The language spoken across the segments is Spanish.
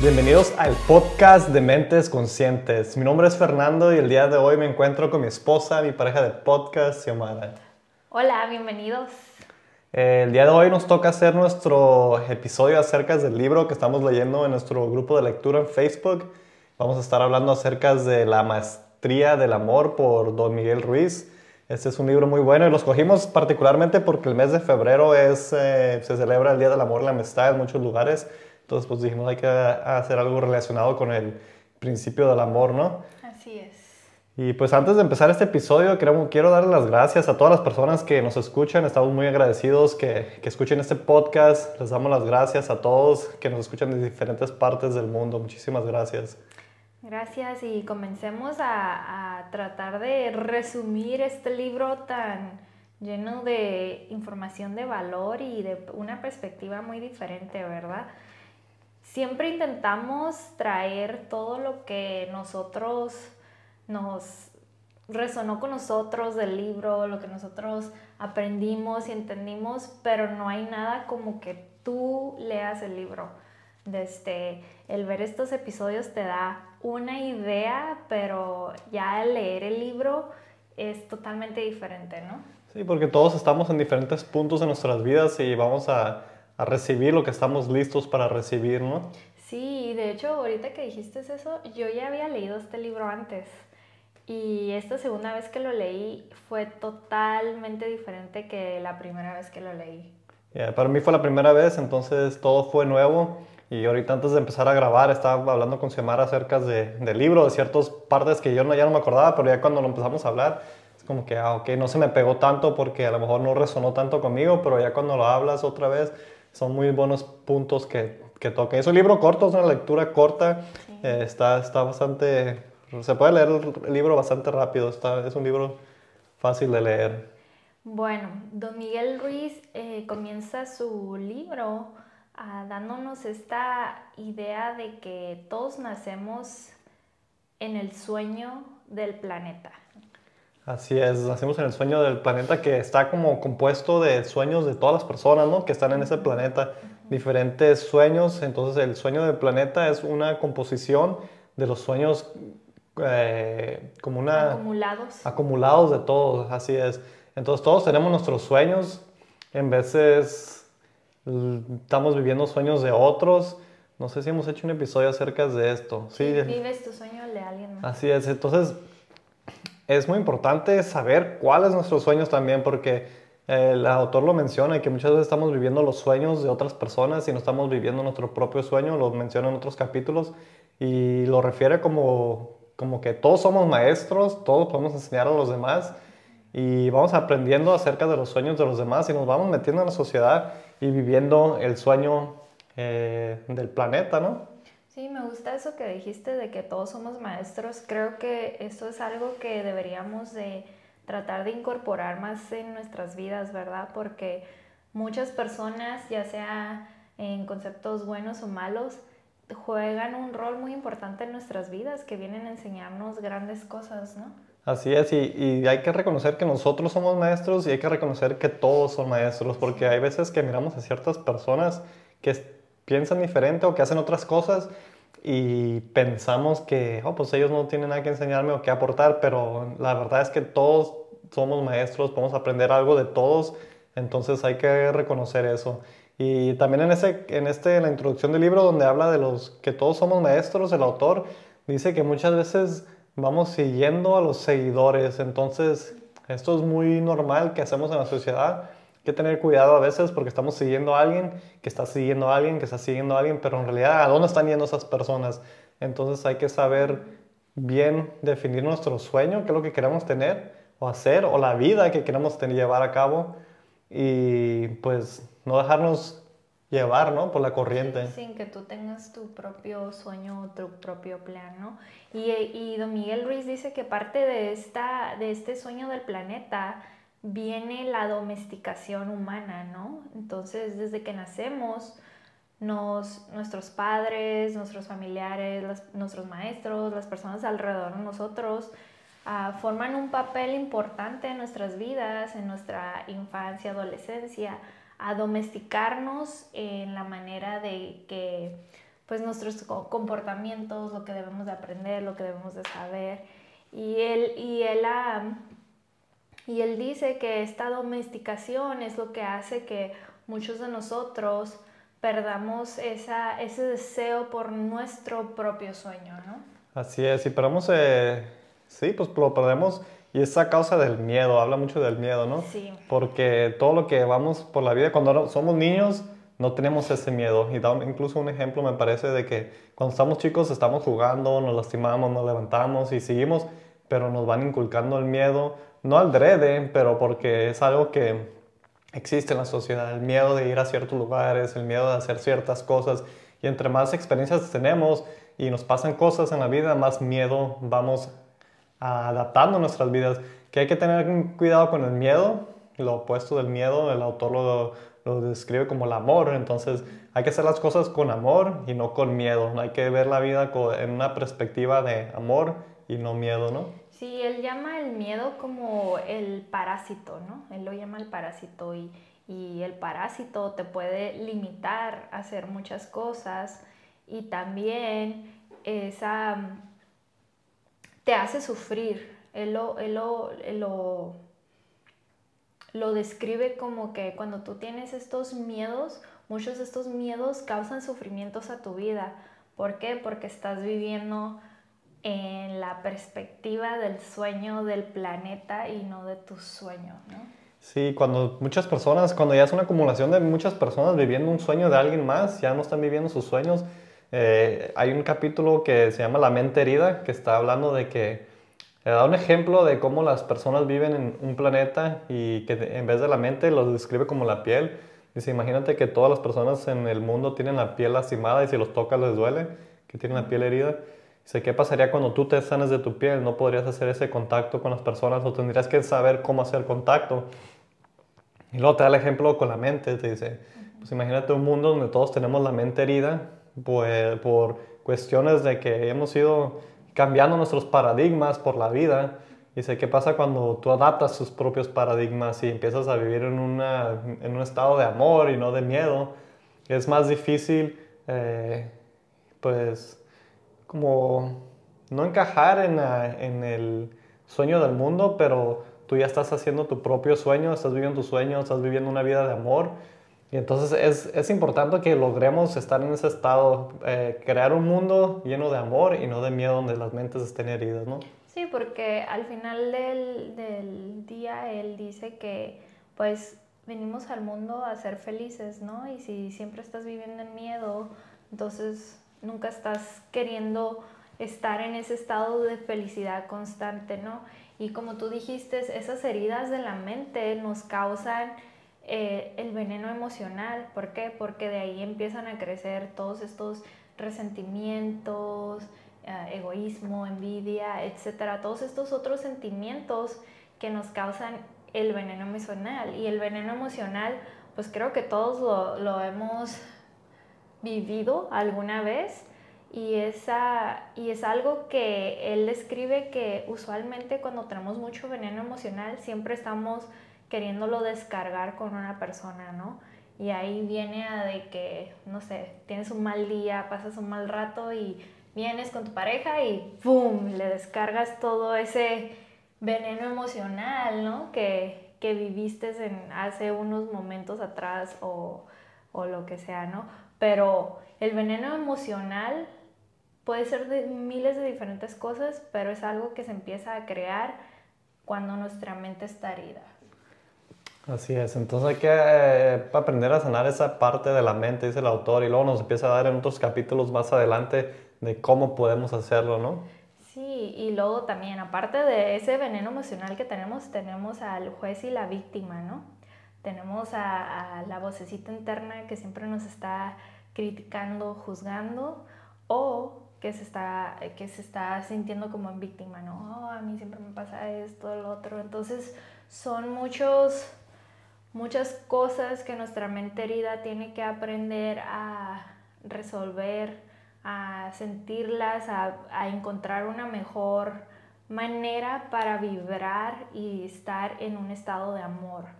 Bienvenidos al podcast de Mentes Conscientes. Mi nombre es Fernando y el día de hoy me encuentro con mi esposa, mi pareja de podcast, Xiomara. Hola, bienvenidos. Eh, el día de hoy nos toca hacer nuestro episodio acerca del libro que estamos leyendo en nuestro grupo de lectura en Facebook. Vamos a estar hablando acerca de La Maestría del Amor por Don Miguel Ruiz. Este es un libro muy bueno y lo escogimos particularmente porque el mes de febrero es, eh, se celebra el Día del Amor y la Amistad en muchos lugares. Entonces, pues dijimos, hay que hacer algo relacionado con el principio del amor, ¿no? Así es. Y pues antes de empezar este episodio, quiero, quiero darle las gracias a todas las personas que nos escuchan. Estamos muy agradecidos que, que escuchen este podcast. Les damos las gracias a todos que nos escuchan de diferentes partes del mundo. Muchísimas gracias. Gracias y comencemos a, a tratar de resumir este libro tan lleno de información de valor y de una perspectiva muy diferente, ¿verdad? Siempre intentamos traer todo lo que nosotros nos resonó con nosotros del libro, lo que nosotros aprendimos y entendimos, pero no hay nada como que tú leas el libro. Desde el ver estos episodios te da una idea, pero ya al leer el libro es totalmente diferente, ¿no? Sí, porque todos estamos en diferentes puntos de nuestras vidas y vamos a a recibir lo que estamos listos para recibir, ¿no? Sí, de hecho, ahorita que dijiste eso, yo ya había leído este libro antes. Y esta segunda vez que lo leí fue totalmente diferente que la primera vez que lo leí. para mí fue la primera vez, entonces todo fue nuevo. Y ahorita antes de empezar a grabar estaba hablando con Xiomara acerca de, del libro, de ciertas partes que yo no, ya no me acordaba, pero ya cuando lo empezamos a hablar, es como que, ah, ok, no se me pegó tanto porque a lo mejor no resonó tanto conmigo, pero ya cuando lo hablas otra vez, son muy buenos puntos que, que toca. Es un libro corto, es una lectura corta, eh, está, está bastante, se puede leer el libro bastante rápido, está, es un libro fácil de leer. Bueno, don Miguel Ruiz eh, comienza su libro ah, dándonos esta idea de que todos nacemos en el sueño del planeta. Así es, nacimos en el sueño del planeta que está como compuesto de sueños de todas las personas, ¿no? Que están en ese planeta, diferentes sueños. Entonces el sueño del planeta es una composición de los sueños eh, como una... Acumulados. Acumulados de todos, así es. Entonces todos tenemos nuestros sueños. En veces estamos viviendo sueños de otros. No sé si hemos hecho un episodio acerca de esto. Sí, vives tu sueño de alguien más. Así es. Entonces es muy importante saber cuáles nuestros sueños también, porque el autor lo menciona, que muchas veces estamos viviendo los sueños de otras personas y no estamos viviendo nuestro propio sueño, lo menciona en otros capítulos, y lo refiere como, como que todos somos maestros, todos podemos enseñar a los demás, y vamos aprendiendo acerca de los sueños de los demás y nos vamos metiendo en la sociedad y viviendo el sueño eh, del planeta, ¿no? Sí, me gusta eso que dijiste de que todos somos maestros. Creo que esto es algo que deberíamos de tratar de incorporar más en nuestras vidas, ¿verdad? Porque muchas personas, ya sea en conceptos buenos o malos, juegan un rol muy importante en nuestras vidas, que vienen a enseñarnos grandes cosas, ¿no? Así es, y, y, hay que reconocer que nosotros somos maestros y hay que reconocer que todos son maestros, porque hay veces que miramos a ciertas personas que piensan diferente o que hacen otras cosas y pensamos que, oh, pues ellos no tienen nada que enseñarme o que aportar, pero la verdad es que todos somos maestros, podemos aprender algo de todos, entonces hay que reconocer eso. Y también en, ese, en este, la introducción del libro donde habla de los que todos somos maestros, el autor dice que muchas veces vamos siguiendo a los seguidores, entonces esto es muy normal que hacemos en la sociedad que tener cuidado a veces porque estamos siguiendo a alguien, que está siguiendo a alguien, que está siguiendo a alguien, pero en realidad, ¿a dónde están yendo esas personas? Entonces hay que saber bien definir nuestro sueño, qué es lo que queremos tener o hacer, o la vida que queremos llevar a cabo, y pues no dejarnos llevar, ¿no? Por la corriente. Sin que tú tengas tu propio sueño o tu propio plan, ¿no? Y, y don Miguel Ruiz dice que parte de, esta, de este sueño del planeta viene la domesticación humana, ¿no? Entonces, desde que nacemos, nos, nuestros padres, nuestros familiares, nuestros maestros, las personas alrededor de nosotros, ah, forman un papel importante en nuestras vidas, en nuestra infancia, adolescencia, a domesticarnos en la manera de que pues nuestros comportamientos, lo que debemos de aprender, lo que debemos de saber. Y él, y él, y él dice que esta domesticación es lo que hace que muchos de nosotros perdamos esa, ese deseo por nuestro propio sueño, ¿no? Así es, y perdamos, eh, sí, pues lo perdemos y esa causa del miedo, habla mucho del miedo, ¿no? Sí. Porque todo lo que vamos por la vida, cuando somos niños, no tenemos ese miedo. Y da incluso un ejemplo, me parece, de que cuando estamos chicos estamos jugando, nos lastimamos, nos levantamos y seguimos, pero nos van inculcando el miedo, no al drede, pero porque es algo que existe en la sociedad, el miedo de ir a ciertos lugares, el miedo de hacer ciertas cosas. Y entre más experiencias tenemos y nos pasan cosas en la vida, más miedo vamos adaptando nuestras vidas. Que hay que tener cuidado con el miedo, lo opuesto del miedo, el autor lo, lo describe como el amor. Entonces hay que hacer las cosas con amor y no con miedo. Hay que ver la vida en una perspectiva de amor y no miedo, ¿no? Sí, él llama el miedo como el parásito, ¿no? Él lo llama el parásito y, y el parásito te puede limitar a hacer muchas cosas y también esa, te hace sufrir. Él lo, él lo, lo, lo describe como que cuando tú tienes estos miedos, muchos de estos miedos causan sufrimientos a tu vida. ¿Por qué? Porque estás viviendo en la perspectiva del sueño del planeta y no de tu sueño, ¿no? Sí, cuando muchas personas, cuando ya es una acumulación de muchas personas viviendo un sueño de alguien más, ya no están viviendo sus sueños. Eh, hay un capítulo que se llama La mente herida, que está hablando de que eh, da un ejemplo de cómo las personas viven en un planeta y que en vez de la mente lo describe como la piel. Dice, imagínate que todas las personas en el mundo tienen la piel lastimada y si los tocas les duele, que tienen la piel herida. Dice, ¿qué pasaría cuando tú te sanes de tu piel? No podrías hacer ese contacto con las personas o tendrías que saber cómo hacer contacto. Y luego te da el ejemplo con la mente, te dice, pues imagínate un mundo donde todos tenemos la mente herida pues, por cuestiones de que hemos ido cambiando nuestros paradigmas por la vida. Dice, ¿qué pasa cuando tú adaptas tus propios paradigmas y empiezas a vivir en, una, en un estado de amor y no de miedo? Es más difícil, eh, pues, como no encajar en, el sueño del mundo, pero tú ya estás haciendo tu propio sueño, estás viviendo tu sueño, estás viviendo una vida de amor. Y entonces es, es importante que logremos estar en ese estado, eh, crear un mundo lleno de amor y no de miedo donde las mentes estén heridas, ¿no? Sí, porque al final del, del día él dice que pues venimos al mundo a ser felices, ¿no? Y si siempre estás viviendo en miedo, entonces nunca estás queriendo estar en ese estado de felicidad constante, ¿no? Y como tú dijiste, esas heridas de la mente nos causan eh, el veneno emocional. ¿Por qué? Porque de ahí empiezan a crecer todos estos resentimientos, eh, egoísmo, envidia, etcétera, todos estos otros sentimientos que nos causan el veneno emocional. Y el veneno emocional, pues creo que todos lo, lo hemos vivido alguna vez y, esa, y es algo que él describe que usualmente cuando tenemos mucho veneno emocional siempre estamos queriéndolo descargar con una persona, ¿no? Y ahí viene a de que, no sé, tienes un mal día, pasas un mal rato y vienes con tu pareja y ¡pum! Le descargas todo ese veneno emocional, ¿no? Que, que viviste en, hace unos momentos atrás o, o lo que sea, ¿no? Pero el veneno emocional puede ser de miles de diferentes cosas, pero es algo que se empieza a crear cuando nuestra mente está herida. Así es, entonces hay que eh, aprender a sanar esa parte de la mente, dice el autor, y luego nos empieza a dar en otros capítulos más adelante de cómo podemos hacerlo, ¿no? Sí, y luego también, aparte de ese veneno emocional que tenemos, tenemos al juez y la víctima, ¿no? Tenemos a, la vocecita interna que siempre nos está criticando, juzgando, o que se está, que se está sintiendo como en víctima, ¿no? Oh, a mí siempre me pasa esto, lo otro. Entonces, son muchos, muchas cosas que nuestra mente herida tiene que aprender a resolver, a sentirlas, a, a encontrar una mejor manera para vibrar y estar en un estado de amor.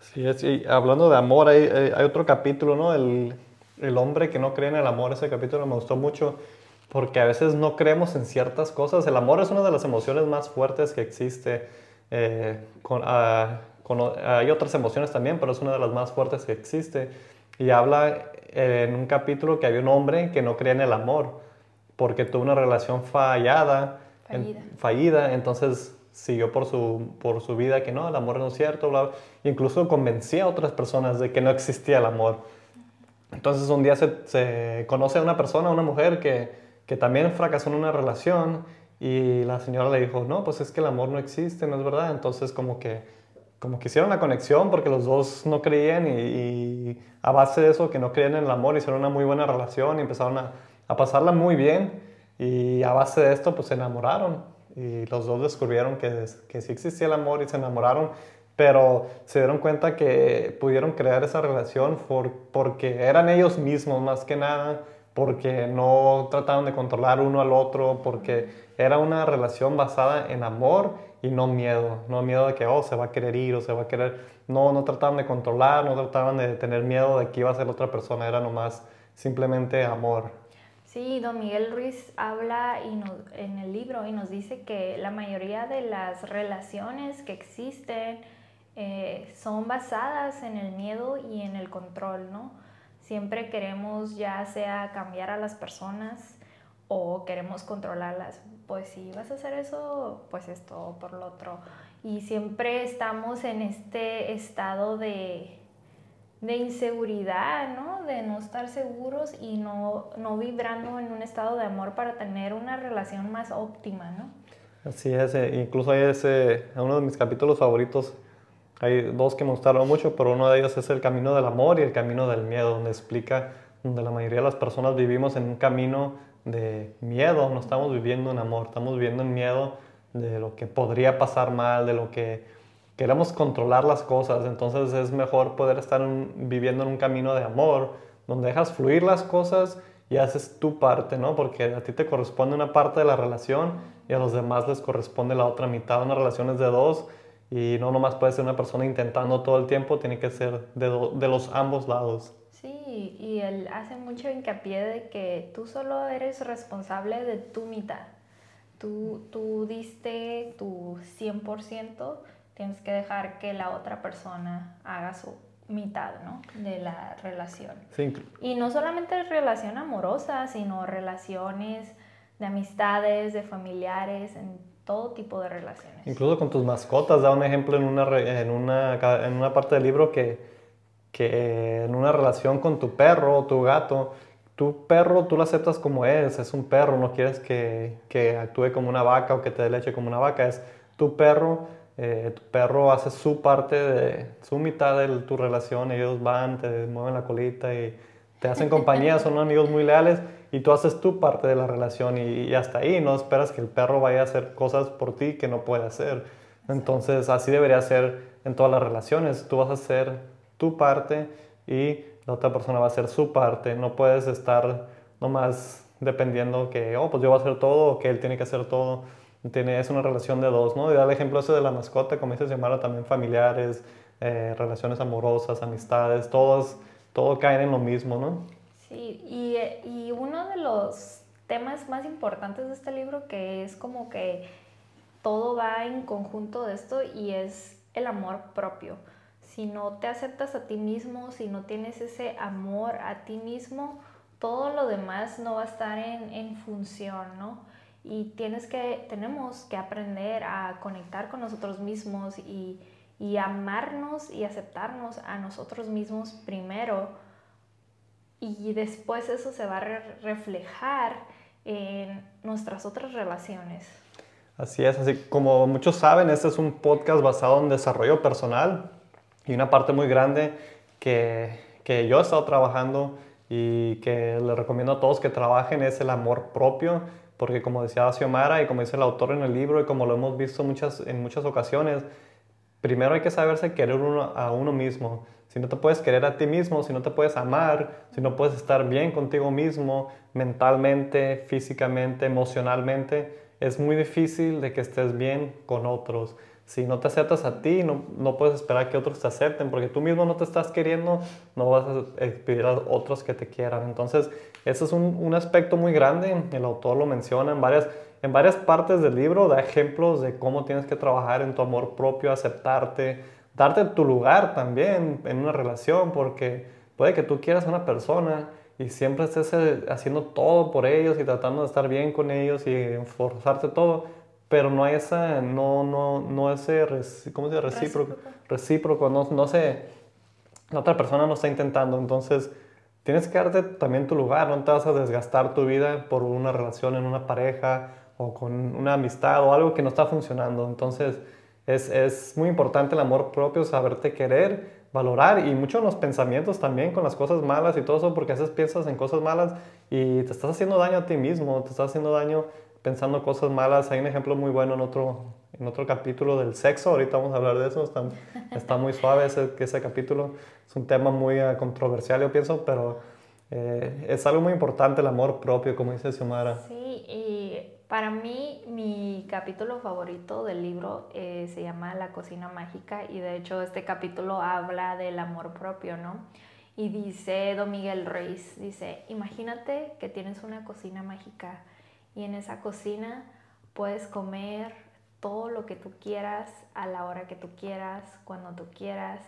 Sí, es, y hablando de amor, hay, hay otro capítulo, ¿no? El, el hombre que no cree en el amor, ese capítulo me gustó mucho porque a veces no creemos en ciertas cosas. El amor es una de las emociones más fuertes que existe. Eh, ah, hay otras emociones también, pero es una de las más fuertes que existe. Y habla en un capítulo que había un hombre que no creía en el amor porque tuvo una relación fallada, fallida, entonces siguió por su, por su vida que no, el amor no es cierto, bla, incluso convencía a otras personas de que no existía el amor. Entonces un día se, se conoce a una persona, una mujer que, que también fracasó en una relación y la señora le dijo, no, pues es que el amor no existe, no es verdad. Entonces como que, como que hicieron la conexión porque los dos no creían y, a base de eso, que no creían en el amor, hicieron una muy buena relación y empezaron a a pasarla muy bien y a base de esto pues se enamoraron y los dos descubrieron que, que sí existía el amor y se enamoraron, pero se dieron cuenta que pudieron crear esa relación por, porque eran ellos mismos más que nada, porque no trataron de controlar uno al otro, porque era una relación basada en amor y no miedo, no miedo de que oh, se va a querer ir o se va a querer, no, no trataban de controlar, no trataban de tener miedo de que iba a ser otra persona, era nomás simplemente amor. Sí, don Miguel Ruiz habla y en el libro y nos dice que la mayoría de las relaciones que existen eh, son basadas en el miedo y en el control, ¿no? Siempre queremos ya sea cambiar a las personas o queremos controlarlas. Pues si vas a hacer eso, pues esto por lo otro. Y siempre estamos en este estado de de inseguridad, ¿no? De no estar seguros y no, no vibrando en un estado de amor para tener una relación más óptima, ¿no? Así es, eh, incluso hay ese, uno de mis capítulos favoritos, hay dos que me gustaron mucho, pero uno de ellos es el camino del amor y el camino del miedo, donde explica, donde la mayoría de las personas vivimos en un camino de miedo, no estamos viviendo en amor, estamos viviendo en miedo de lo que podría pasar mal, de lo que queremos controlar las cosas, entonces es mejor poder estar viviendo en un camino de amor, donde dejas fluir las cosas y haces tu parte, ¿no? Porque a ti te corresponde una parte de la relación y a los demás les corresponde la otra mitad. Una relación es de dos y no nomás puede ser una persona intentando todo el tiempo, tiene que ser de, de los ambos lados. Sí, y él hace mucho hincapié de que tú solo eres responsable de tu mitad. Tú, tú diste tu 100%, tienes que dejar que la otra persona haga su mitad, ¿no? De la relación. Sí. Y no solamente relación amorosa, sino relaciones de amistades, de familiares, en todo tipo de relaciones. Incluso con tus mascotas, da un ejemplo en una, en una, en una parte del libro que, que en una relación con tu perro o tu gato, tu perro tú lo aceptas como es, es un perro, no quieres que, que actúe como una vaca o que te dé leche como una vaca, es tu perro eh, tu perro hace su parte de su mitad de tu relación, ellos van, te mueven la colita y te hacen compañía, son amigos muy leales y tú haces tu parte de la relación y, hasta ahí no esperas que el perro vaya a hacer cosas por ti que no puede hacer. Entonces así debería ser en todas las relaciones, tú vas a hacer tu parte y la otra persona va a hacer su parte, no puedes estar nomás dependiendo que, oh, pues yo voy a hacer todo o que él tiene que hacer todo tiene, es una relación de dos, ¿no? Y da el ejemplo ese de la mascota, como dices, llamarla también familiares, eh, relaciones amorosas, amistades, todos, todo caen en lo mismo, ¿no? Sí, y, y uno de los temas más importantes de este libro que es como que todo va en conjunto de esto y es el amor propio. Si no te aceptas a ti mismo, si no tienes ese amor a ti mismo, todo lo demás no va a estar en, en función, ¿no? Y tienes que, tenemos que aprender a conectar con nosotros mismos y, y amarnos y aceptarnos a nosotros mismos primero y después eso se va a reflejar en nuestras otras relaciones. Así es, así como muchos saben, este es un podcast basado en desarrollo personal y una parte muy grande que, que yo he estado trabajando y que le recomiendo a todos que trabajen es el amor propio porque como decía Xiomara y como dice el autor en el libro y como lo hemos visto muchas, en muchas ocasiones, primero hay que saberse querer uno, a uno mismo. Si no te puedes querer a ti mismo, si no te puedes amar, si no puedes estar bien contigo mismo, mentalmente, físicamente, emocionalmente, es muy difícil de que estés bien con otros. Si no te aceptas a ti, no, no puedes esperar que otros te acepten, porque tú mismo no te estás queriendo, no vas a pedir a otros que te quieran. Entonces, ese es un, un aspecto muy grande, el autor lo menciona en varias, en varias partes del libro, da ejemplos de cómo tienes que trabajar en tu amor propio, aceptarte, darte tu lugar también en una relación, porque puede que tú quieras a una persona y siempre estés eh, haciendo todo por ellos y tratando de estar bien con ellos y esforzarte todo, pero no hay esa, no, no, no ese, ¿cómo se dice? Recíproco. Recíproco, no, no sé, la otra persona no está intentando, entonces tienes que darte también tu lugar, no te vas a desgastar tu vida por una relación en una pareja o con una amistad o algo que no está funcionando, entonces es, es muy importante el amor propio, saberte querer, valorar y mucho en los pensamientos también con las cosas malas y todo eso, porque a veces piensas en cosas malas y te estás haciendo daño a ti mismo, te estás haciendo daño pensando cosas malas. Hay un ejemplo muy bueno en otro, en otro capítulo del sexo, ahorita vamos a hablar de eso, está, está muy suave ese, ese capítulo, es un tema muy uh, controversial yo pienso, pero eh, es algo muy importante el amor propio, como dice Xiomara. Sí, y para mí, mi capítulo favorito del libro eh, se llama La cocina mágica y de hecho este capítulo habla del amor propio, ¿no? Y dice Don Miguel Ruiz, dice, imagínate que tienes una cocina mágica y en esa cocina puedes comer todo lo que tú quieras, a la hora que tú quieras, cuando tú quieras,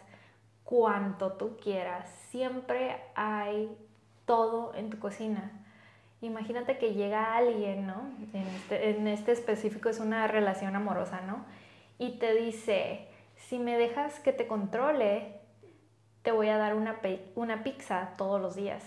cuanto tú quieras. Siempre hay todo en tu cocina. Imagínate que llega alguien, ¿no? Este, en este, específico es una relación amorosa, ¿no? Y te dice, si me dejas que te controle, te voy a dar una, una pizza todos los días.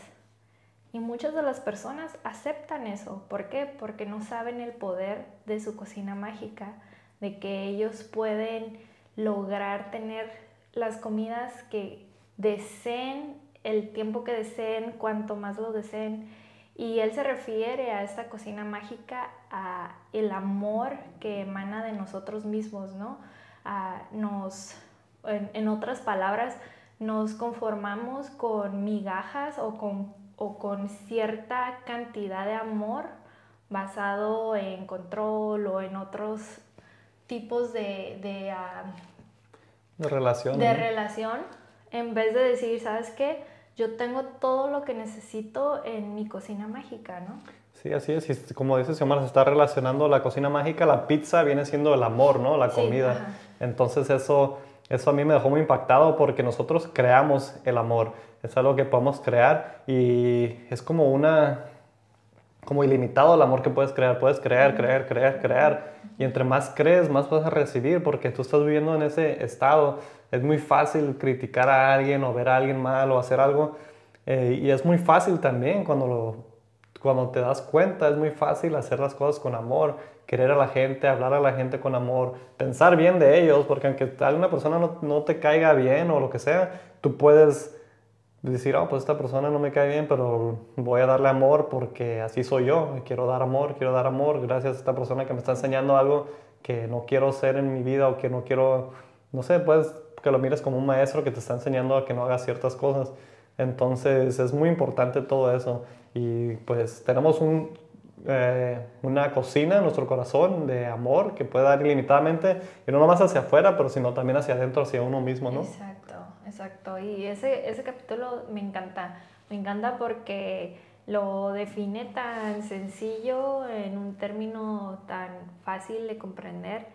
Y muchas de las personas aceptan eso. ¿Por qué? Porque no saben el poder de su cocina mágica, de que ellos pueden lograr tener las comidas que deseen, el tiempo que deseen, cuanto más lo deseen y él se refiere a esta cocina mágica, a el amor que emana de nosotros mismos, ¿no? nos, en, otras palabras, nos conformamos con migajas o con, o con cierta cantidad de amor basado en control o en otros tipos de, de, ah, de relación. De relación, en vez de decir, ¿sabes qué? yo tengo todo lo que necesito en mi cocina mágica, ¿no? Sí, así es. Y como dice Xiomara, se está relacionando la cocina mágica, la pizza viene siendo el amor, ¿no? La comida. Entonces eso, eso a mí me dejó muy impactado porque nosotros creamos el amor. Es algo que podemos crear y es como una, como ilimitado el amor que puedes crear. Puedes crear, crear, crear, crear. Y entre más crees, más vas a recibir porque tú estás viviendo en ese estado es muy fácil criticar a alguien o ver a alguien mal o hacer algo. Eh, y es muy fácil también cuando, lo, cuando te das cuenta, es muy fácil hacer las cosas con amor, querer a la gente, hablar a la gente con amor, pensar bien de ellos, porque aunque alguna persona no, no te caiga bien o lo que sea, tú puedes decir, oh, pues esta persona no me cae bien, pero voy a darle amor porque así soy yo, quiero dar amor, quiero dar amor, gracias a esta persona que me está enseñando algo que no quiero ser en mi vida o que no quiero, no sé, puedes que lo mires como un maestro que te está enseñando a que no hagas ciertas cosas. Entonces es muy importante todo eso. Y pues tenemos un, eh, una cocina en nuestro corazón de amor que puede dar ilimitadamente, y no nomás hacia afuera, pero sino también hacia adentro, hacia uno mismo, ¿no? Exacto, exacto. Y ese, ese capítulo me encanta. Me encanta porque lo define tan sencillo en un término tan fácil de comprender,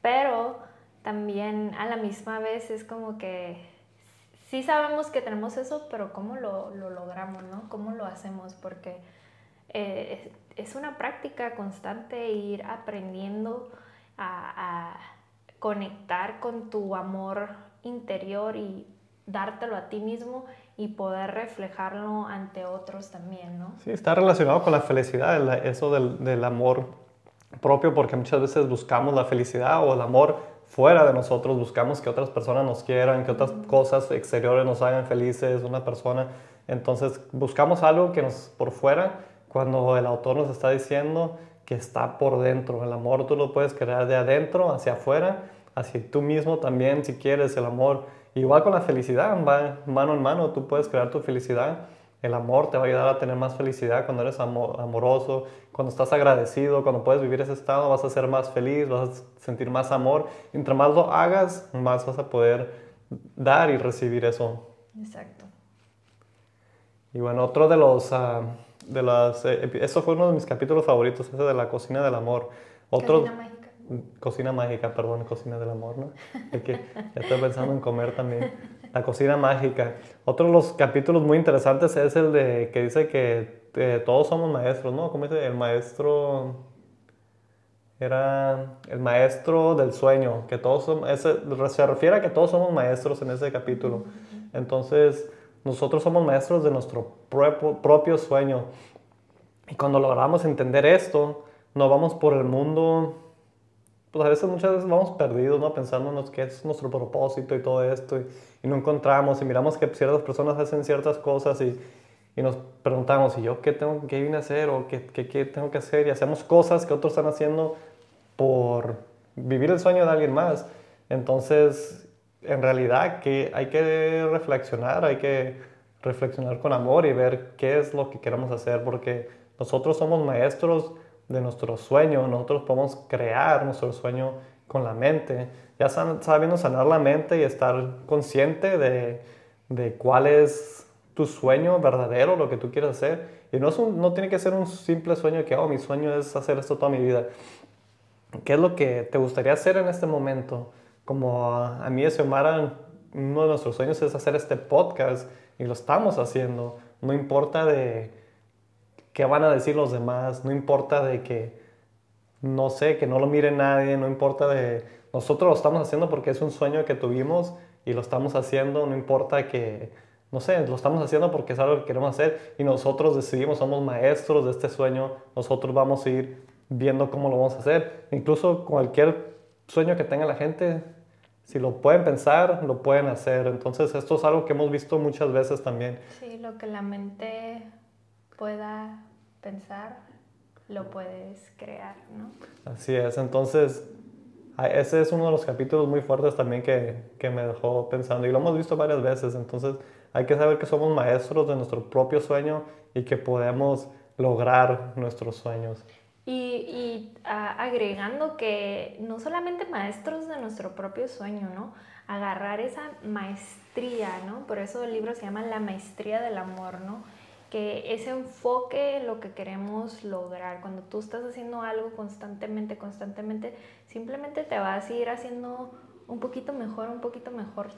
pero también a la misma vez es como que sí sabemos que tenemos eso, pero ¿cómo lo, logramos, no? ¿Cómo lo hacemos? Porque eh, es una práctica constante ir aprendiendo a, conectar con tu amor interior y dártelo a ti mismo y poder reflejarlo ante otros también, ¿no? Sí, está relacionado con la felicidad, eso del, del amor propio, porque muchas veces buscamos la felicidad o el amor fuera de nosotros, buscamos que otras personas nos quieran, que otras cosas exteriores nos hagan felices, una persona. Entonces buscamos algo que nos por fuera, cuando el autor nos está diciendo que está por dentro. El amor tú lo puedes crear de adentro hacia afuera, hacia tú mismo también si quieres el amor. Igual con la felicidad, va mano en mano, tú puedes crear tu felicidad El amor te va a ayudar a tener más felicidad cuando eres amoroso, cuando estás agradecido, cuando puedes vivir ese estado, vas a ser más feliz, vas a sentir más amor. Mientras más lo hagas, más vas a poder dar y recibir eso. Exacto. Y bueno, otro de los... Uh, de las, eh, eso fue uno de mis capítulos favoritos, ese de la cocina del amor. Otro, cocina mágica. Cocina mágica, perdón, cocina del amor, ¿no? que ya estoy pensando en comer también. La cocina mágica. Otro de los capítulos muy interesantes es el de que dice que eh, todos somos maestros, ¿no? ¿Cómo dice? El maestro era el maestro del sueño, que todos ese, se refiere a que todos somos maestros en ese capítulo. Entonces, nosotros somos maestros de nuestro propio, sueño. Y cuando logramos entender esto, no vamos por el mundo, pues a veces muchas veces vamos perdidos, ¿no? Pensándonos qué es nuestro propósito y todo esto, y, no encontramos, y miramos que ciertas personas hacen ciertas cosas y, y nos preguntamos, ¿y yo qué, tengo, qué vine a hacer o qué, qué, qué, tengo que hacer? Y hacemos cosas que otros están haciendo por vivir el sueño de alguien más. Entonces, en realidad que hay que reflexionar, hay que reflexionar con amor y ver qué es lo que queremos hacer, porque nosotros somos maestros de nuestro sueño, nosotros podemos crear nuestro sueño con la mente, ya sabiendo sanar la mente y estar consciente de, de cuál es tu sueño verdadero, lo que tú quieres hacer. Y no, es no tiene que ser un simple sueño que, oh, mi sueño es hacer esto toda mi vida. ¿Qué es lo que te gustaría hacer en este momento? Como a, mí y Xiomara, uno de nuestros sueños es hacer este podcast y lo estamos haciendo. No importa de qué van a decir los demás, no importa de que, no sé, que no lo mire nadie, no importa de... Nosotros lo estamos haciendo porque es un sueño que tuvimos y lo estamos haciendo, no importa que, no sé, lo estamos haciendo porque es algo que queremos hacer y nosotros decidimos, somos maestros de este sueño, nosotros vamos a ir viendo cómo lo vamos a hacer. Incluso cualquier sueño que tenga la gente, si lo pueden pensar, lo pueden hacer. Entonces, esto es algo que hemos visto muchas veces también. Sí, lo que la mente pueda pensar, lo puedes crear, ¿no? Así es. Entonces, ese es uno de los capítulos muy fuertes también que, que me dejó pensando y lo hemos visto varias veces. Entonces, hay que saber que somos maestros de nuestro propio sueño y que podemos lograr nuestros sueños. Y, agregando que no solamente maestros de nuestro propio sueño, ¿no? Agarrar esa maestría, ¿no? Por eso el libro se llama La maestría del amor, ¿no? Que ese enfoque lo que queremos lograr. Cuando tú estás haciendo algo constantemente, constantemente, simplemente te vas a ir haciendo un poquito mejor, un poquito mejor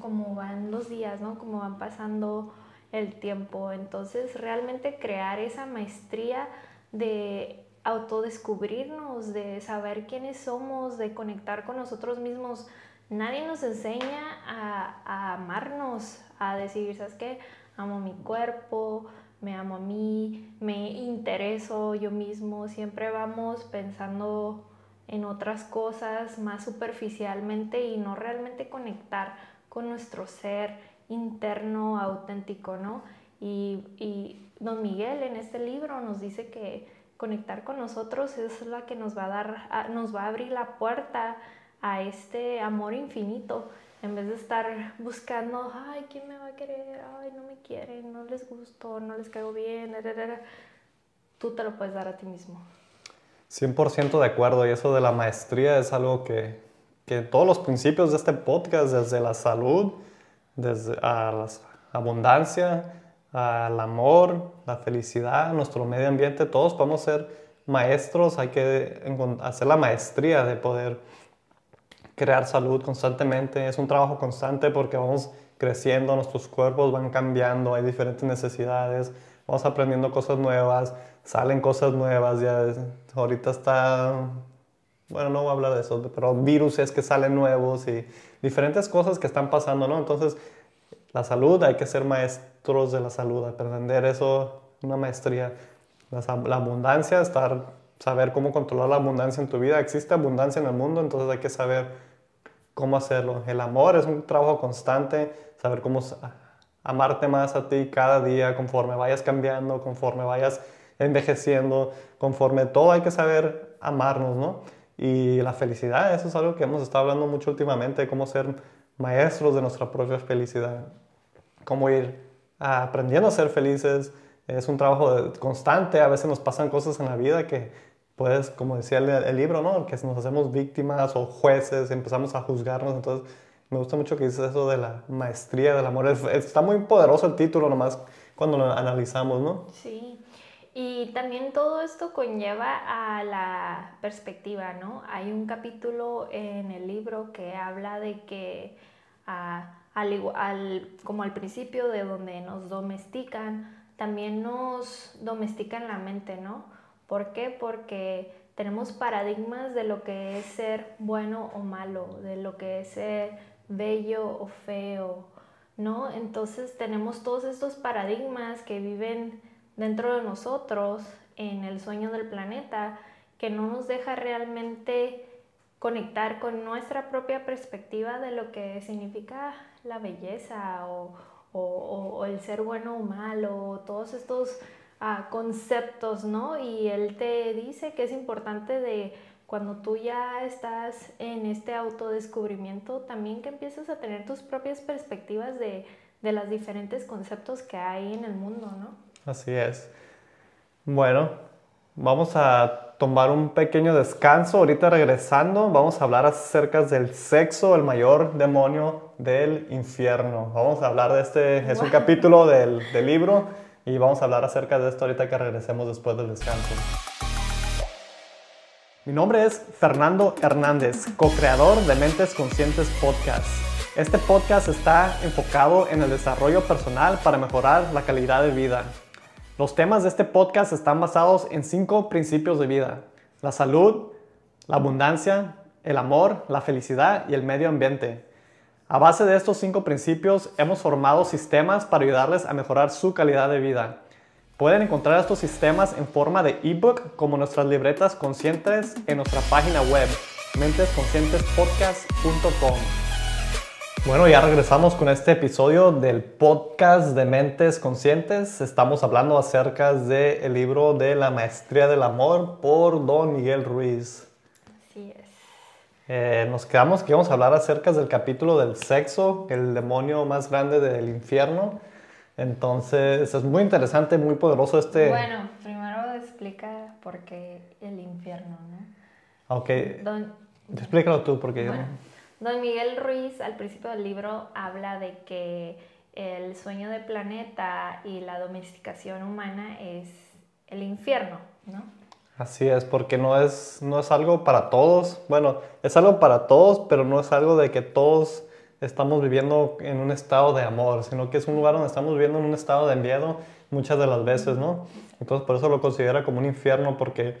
como van los días, ¿no? Como van pasando el tiempo. Entonces, realmente crear esa maestría de autodescubrirnos, de saber quiénes somos, de conectar con nosotros mismos. Nadie nos enseña a, amarnos, a decir, ¿sabes qué? Amo mi cuerpo, me amo a mí, me intereso yo mismo. Siempre vamos pensando en otras cosas más superficialmente y no realmente conectar con nuestro ser interno auténtico, ¿no? Y, don Miguel en este libro nos dice que conectar con nosotros es la que nos va a dar, nos va a abrir la puerta a este amor infinito. En vez de estar buscando, ay, ¿quién me va a querer? Ay, no me quieren, no les gusto, no les caigo bien, tú te lo puedes dar a ti mismo. 100% de acuerdo, y eso de la maestría es algo que, que todos los principios de este podcast, desde la salud, desde a la abundancia, al amor, la felicidad, nuestro medio ambiente, todos podemos ser maestros, hay que hacer la maestría de poder crear salud constantemente, es un trabajo constante porque vamos creciendo, nuestros cuerpos van cambiando, hay diferentes necesidades, vamos aprendiendo cosas nuevas, salen cosas nuevas, ya ahorita está, bueno, no voy a hablar de eso, pero virus es que salen nuevos y diferentes cosas que están pasando, ¿no? Entonces, la salud, hay que ser maestros de la salud, aprender eso, una maestría. La, abundancia, estar, saber cómo controlar la abundancia en tu vida. Existe abundancia en el mundo, entonces hay que saber cómo hacerlo. El amor es un trabajo constante, saber cómo amarte más a ti cada día conforme vayas cambiando, conforme vayas envejeciendo, conforme todo hay que saber amarnos, ¿no? Y la felicidad, eso es algo que hemos estado hablando mucho últimamente, cómo ser maestros de nuestra propia felicidad cómo ir aprendiendo a ser felices. Es un trabajo constante, a veces nos pasan cosas en la vida que puedes, como decía el, libro, ¿no? Que nos hacemos víctimas o jueces, empezamos a juzgarnos, entonces me gusta mucho que dices eso de la maestría del amor. está muy poderoso el título nomás cuando lo analizamos, ¿no? Sí. Y también todo esto conlleva a la perspectiva, ¿no? Hay un capítulo en el libro que habla de que al, como al principio de donde nos domestican, también nos domestican la mente, ¿no? ¿Por qué? Porque tenemos paradigmas de lo que es ser bueno o malo, de lo que es ser bello o feo, ¿no? Entonces tenemos todos estos paradigmas que viven dentro de nosotros en el sueño del planeta que no nos deja realmente conectar con nuestra propia perspectiva de lo que significa la belleza o, el ser bueno o malo, todos estos ah, conceptos, ¿no? Y él te dice que es importante de cuando tú ya estás en este autodescubrimiento, también que empiezas a tener tus propias perspectivas de, de los diferentes conceptos que hay en el mundo, ¿no? Así es. Bueno, vamos a tomar un pequeño descanso. Ahorita regresando, vamos a hablar acerca del sexo, el mayor demonio del infierno. Vamos a hablar de este, es un capítulo del, del libro y vamos a hablar acerca de esto ahorita que regresemos después del descanso. Mi nombre es Fernando Hernández, co-creador de Mentes Conscientes Podcast. Este podcast está enfocado en el desarrollo personal para mejorar la calidad de vida. Los temas de este podcast están basados en cinco principios de vida. La salud, la abundancia, el amor, la felicidad y el medio ambiente. A base de estos cinco principios hemos formado sistemas para ayudarles a mejorar su calidad de vida. Pueden encontrar estos sistemas en forma de ebook como nuestras libretas conscientes en nuestra página web mentesconscientespodcast.com. Bueno, ya regresamos con este episodio del podcast de Mentes Conscientes. Estamos hablando acerca del libro de la Maestría del Amor por Don Miguel Ruiz. Eh, nos quedamos que vamos a hablar acerca del capítulo del sexo, el demonio más grande del infierno. Entonces es muy interesante, muy poderoso este... Bueno, primero explica por qué el infierno, ¿no? Ok. Explícalo tú porque... don Miguel Ruiz al principio del libro habla de que el sueño del planeta y la domesticación humana es el infierno, ¿no? Así es, porque no es, no es algo para todos. Bueno, es algo para todos, pero no es algo de que todos estamos viviendo en un estado de amor, sino que es un lugar donde estamos viviendo en un estado de miedo muchas de las veces, ¿no? Entonces por eso lo considera como un infierno, porque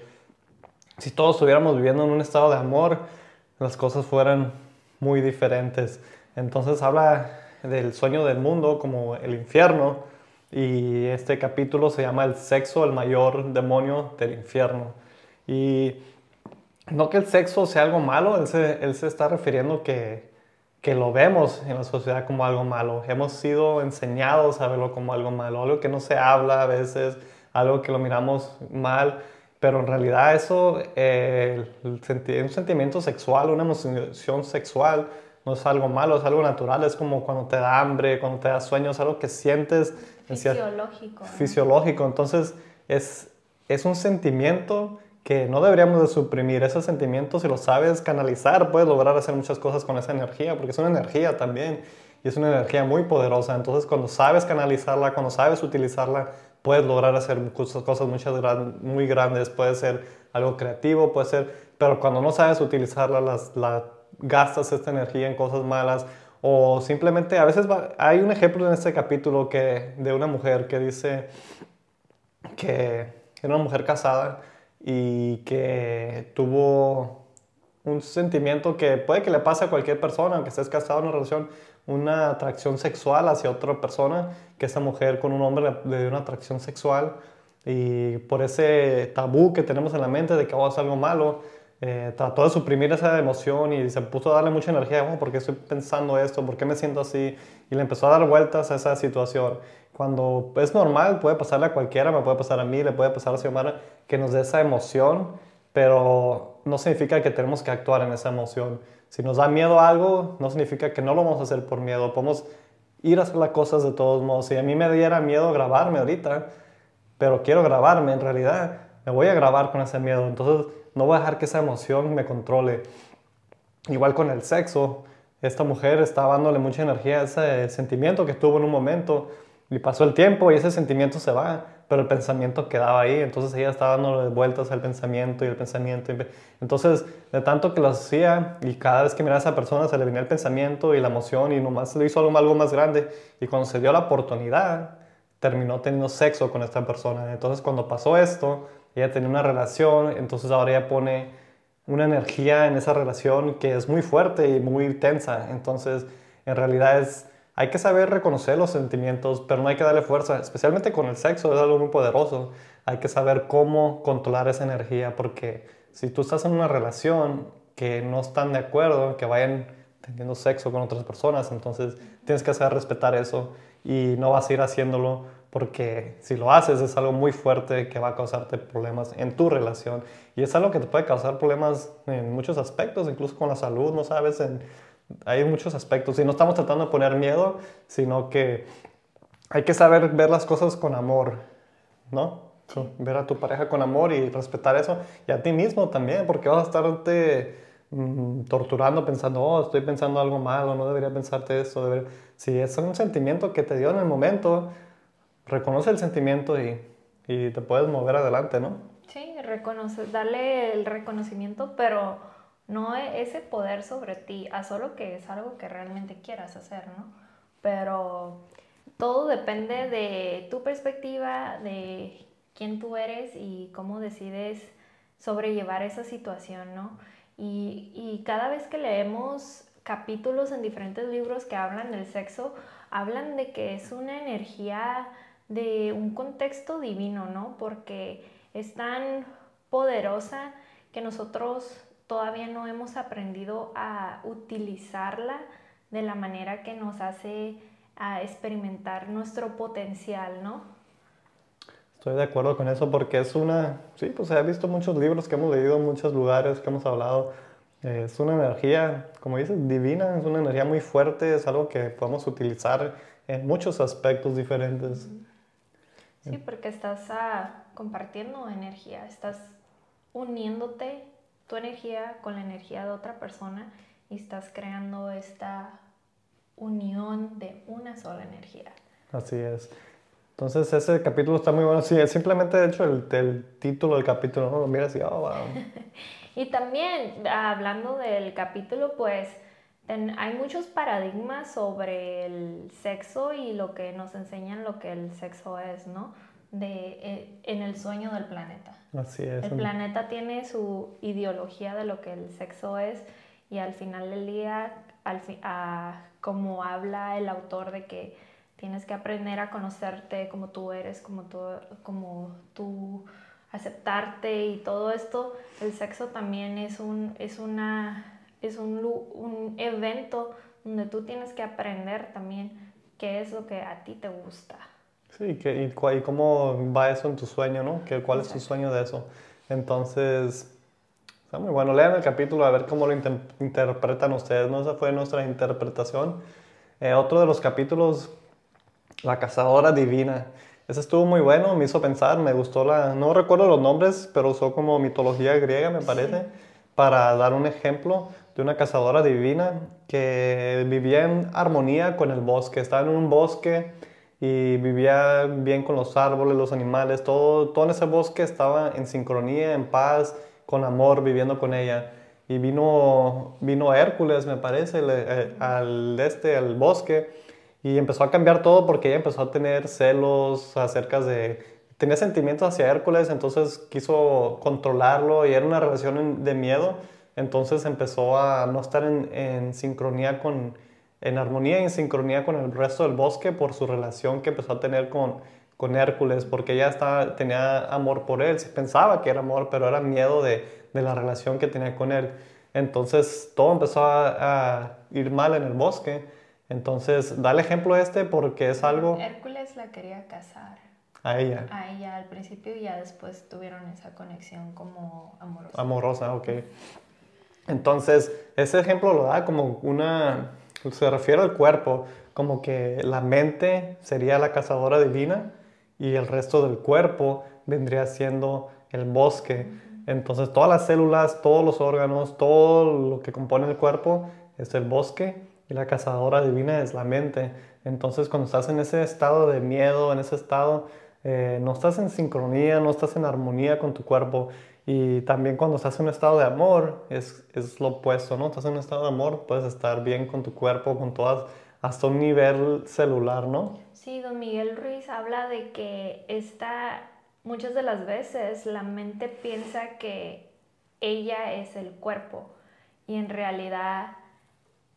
si todos estuviéramos viviendo en un estado de amor, las cosas fueran muy diferentes. Entonces habla del sueño del mundo como el infierno y este capítulo se llama El sexo, el mayor demonio del infierno. Y no que el sexo sea algo malo, él se, él se está refiriendo que que lo vemos en la sociedad como algo malo. Hemos sido enseñados a verlo como algo malo, algo que no se habla a veces, algo que lo miramos mal, pero en realidad eso, eh, un sentimiento sexual, una emoción sexual, no es algo malo, es algo natural, es como cuando te da hambre, cuando te da sueño, es algo que sientes. Fisiológico. Fisiológico, entonces es, es un sentimiento que no deberíamos de suprimir esos sentimientos si lo sabes canalizar, puedes lograr hacer muchas cosas con esa energía, porque es una energía también y es una energía muy poderosa. Entonces, cuando sabes canalizarla, cuando sabes utilizarla, puedes lograr hacer cosas muchas muy grandes, puede ser algo creativo, puede ser, pero cuando no sabes utilizarla, las, la, gastas esta energía en cosas malas o simplemente a veces hay un ejemplo en este capítulo que de una mujer que dice que era una mujer casada y que tuvo un sentimiento que puede que le pase a cualquier persona, aunque estés casado en una relación, una atracción sexual hacia otra persona, que esa mujer con un hombre le dio una atracción sexual y por ese tabú que tenemos en la mente de que a hacer algo malo, eh, trató de suprimir esa emoción y se puso a darle mucha energía, oh, ¿por qué estoy pensando esto? ¿Por qué me siento así? Y le empezó a dar vueltas a esa situación cuando es normal, puede pasarle a cualquiera, me puede pasar a mí, le puede pasar a Xiomara, que nos dé esa emoción, pero no significa que tenemos que actuar en esa emoción. Si nos da miedo a algo, no significa que no lo vamos a hacer por miedo. Podemos ir a hacer las cosas de todos modos. Si a mí me diera miedo grabarme ahorita, pero quiero grabarme en realidad, me voy a grabar con ese miedo. Entonces no voy a dejar que esa emoción me controle. Igual con el sexo, esta mujer estaba dándole mucha energía a ese sentimiento que tuvo en un momento y pasó el tiempo y ese sentimiento se va, pero el pensamiento quedaba ahí, entonces ella estaba dando vueltas al pensamiento y el pensamiento. Entonces, de tanto que lo hacía y cada vez que miraba a esa persona se le venía el pensamiento y la emoción y nomás le hizo algo, algo más grande y cuando se dio la oportunidad, terminó teniendo sexo con esta persona. Entonces, cuando pasó esto, ella tenía una relación, entonces ahora ella pone una energía en esa relación que es muy fuerte y muy tensa. Entonces, en realidad es, hay que saber reconocer los sentimientos, pero no hay que darle fuerza, especialmente con el sexo, es algo muy poderoso. Hay que saber cómo controlar esa energía, porque si tú estás en una relación que no están de acuerdo, que vayan teniendo sexo con otras personas, entonces tienes que saber respetar eso y no vas a ir haciéndolo porque si lo haces es algo muy fuerte que va a causarte problemas en tu relación. Y es algo que te puede causar problemas en muchos aspectos, incluso con la salud, no sabes, en, hay muchos aspectos. Y no estamos tratando de poner miedo, sino que hay que saber ver las cosas con amor, ¿no? Ver a tu pareja con amor y respetar eso. Y a ti mismo también, porque vas a estarte mm, torturando pensando, oh, estoy pensando algo malo, no debería pensarte eso, debería... si es un sentimiento que te dio en el momento, reconoce el sentimiento y, y te puedes mover adelante, ¿no? Sí, reconoce, darle el reconocimiento, pero no e, ese poder sobre ti, a solo que es algo que realmente quieras hacer, ¿no? Pero todo depende de tu perspectiva, de quién tú eres y cómo decides sobrellevar esa situación, ¿no? Y, y cada vez que leemos capítulos en diferentes libros que hablan del sexo, hablan de que es una energía de un contexto divino, ¿no? Porque es tan poderosa que nosotros todavía no hemos aprendido a utilizarla de la manera que nos hace a experimentar nuestro potencial, ¿no? Estoy de acuerdo con eso porque es una, sí, pues he visto muchos libros que hemos leído en muchos lugares que hemos hablado. Es una energía, como dices, divina, es una energía muy fuerte, es algo que podemos utilizar en muchos aspectos diferentes. Sí, porque estás ah, compartiendo energía, estás uniéndote tu energía con la energía de otra persona y estás creando esta unión de una sola energía. Así es. Entonces ese capítulo está muy bueno. Sí, es simplemente de hecho el, título del capítulo, ¿no? Mira así, oh, wow. y también hablando del capítulo, pues hay muchos paradigmas sobre el sexo y lo que nos enseñan lo que el sexo es, ¿no? De, eh, en el sueño del planeta. Así es. El planeta tiene su ideología de lo que el sexo es y al final del día, al como habla el autor de que tienes que aprender a conocerte como tú eres, como tú, como tú aceptarte y todo esto, el sexo también es un, es una es un, un evento donde tú tienes que aprender también qué es lo que a ti te gusta. Sí, que, y, y, cómo va eso en tu sueño, ¿no? Que, ¿Cuál es tu sueño de eso? Entonces, está muy bueno. Lean el capítulo a ver cómo lo interpretan ustedes, ¿no? Esa fue nuestra interpretación. Eh, otro de los capítulos, La Cazadora Divina. Ese estuvo muy bueno, me hizo pensar, me gustó la... No recuerdo los nombres, pero usó como mitología griega, me parece, para dar un ejemplo de una cazadora divina que vivía en armonía con el bosque, estaba en un bosque y vivía bien con los árboles, los animales, todo, todo en ese bosque estaba en sincronía, en paz, con amor, viviendo con ella. Y vino, vino Hércules, me parece, eh, al este, al bosque, y empezó a cambiar todo porque ella empezó a tener celos acerca de... Tenía sentimientos hacia Hércules, entonces quiso controlarlo y era una relación de miedo entonces empezó a no estar en, sincronía con, en armonía y en sincronía con el resto del bosque por su relación que empezó a tener con, con Hércules, porque ella estaba, tenía amor por él, se pensaba que era amor, pero era miedo de, de la relación que tenía con él. Entonces todo empezó a, ir mal en el bosque. Entonces, da el ejemplo este porque es algo... Hércules la quería casar. A ella. A ella al principio y ya después tuvieron esa conexión como amorosa. Amorosa, ok. Entonces, ese ejemplo lo da como una, se refiere al cuerpo, como que la mente sería la cazadora divina y el resto del cuerpo vendría siendo el bosque. Entonces todas las células, todos los órganos, todo lo que compone el cuerpo es el bosque y la cazadora divina es la mente. Entonces cuando estás en ese estado de miedo, en ese estado, eh, no estás en sincronía, no estás en armonía con tu cuerpo. Y también cuando estás en un estado de amor, es, es lo opuesto, ¿no? Estás en un estado de amor, puedes estar bien con tu cuerpo, con todas, hasta un nivel celular, ¿no? Sí, don Miguel Ruiz habla de que esta, muchas de las veces la mente piensa que ella es el cuerpo y en realidad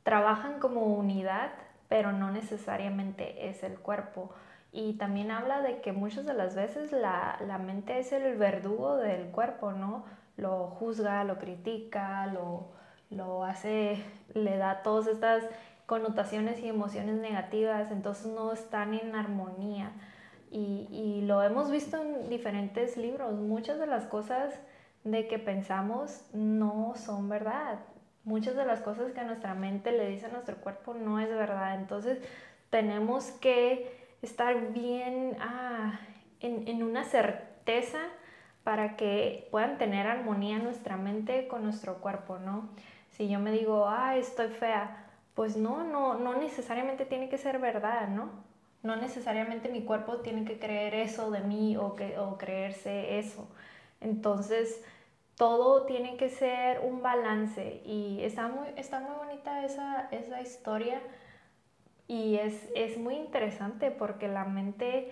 trabajan como unidad, pero no necesariamente es el cuerpo. Y también habla de que muchas de las veces la, la, mente es el verdugo del cuerpo, ¿no? Lo juzga, lo critica, lo, lo hace, le da todas estas connotaciones y emociones negativas, entonces no están en armonía. Y, y, lo hemos visto en diferentes libros. Muchas de las cosas de que pensamos no son verdad muchas de las cosas que nuestra mente le dice a nuestro cuerpo no es verdad. Entonces tenemos que estar bien ah, en, en, una certeza para que puedan tener armonía nuestra mente con nuestro cuerpo, ¿no? Si yo me digo, ah, estoy fea, pues no, no, no necesariamente tiene que ser verdad, ¿no? No necesariamente mi cuerpo tiene que creer eso de mí o, que, o creerse eso. Entonces, todo tiene que ser un balance y está muy, está muy bonita esa, esa historia y es, es, muy interesante porque la mente